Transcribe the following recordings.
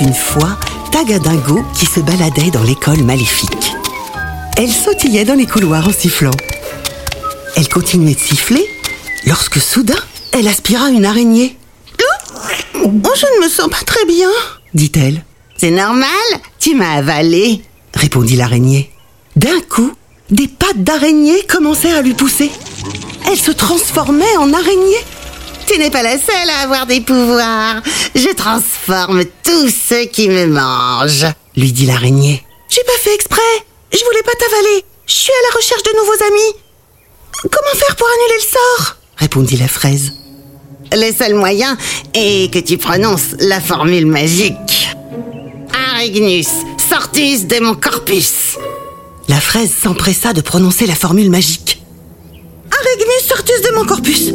une fois Tagadingo qui se baladait dans l'école maléfique. Elle sautillait dans les couloirs en sifflant. Elle continuait de siffler lorsque soudain, elle aspira une araignée. Oh, je ne me sens pas très bien, dit-elle. C'est normal, tu m'as avalé, répondit l'araignée. D'un coup, des pattes d'araignée commencèrent à lui pousser. Elle se transformait en araignée. Tu n'es pas la seule à avoir des pouvoirs. Je transforme tous ceux qui me mangent, lui dit l'araignée. J'ai pas fait exprès. Je voulais pas t'avaler. Je suis à la recherche de nouveaux amis. Comment faire pour annuler le sort? Répondit la fraise. Le seul moyen est que tu prononces la formule magique. Arignus, sortus de mon corpus. La fraise s'empressa de prononcer la formule magique. Arignus, sortus de mon corpus.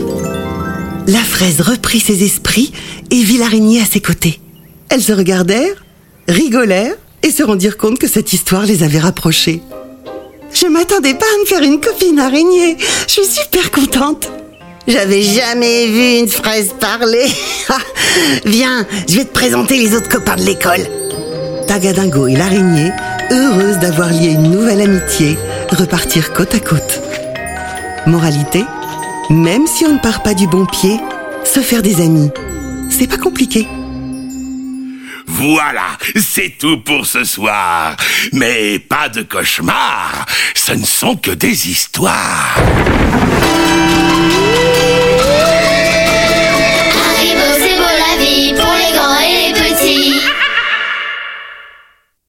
La fraise reprit ses esprits et vit l'araignée à ses côtés. Elles se regardèrent, rigolèrent et se rendirent compte que cette histoire les avait rapprochés. Je m'attendais pas à me faire une copine araignée. Je suis super contente. J'avais jamais vu une fraise parler. Viens, je vais te présenter les autres copains de l'école. Tagadingo et l'araignée, heureuses d'avoir lié une nouvelle amitié, repartirent côte à côte. Moralité même si on ne part pas du bon pied, se faire des amis, c'est pas compliqué. Voilà, c'est tout pour ce soir. Mais pas de cauchemar, ce ne sont que des histoires.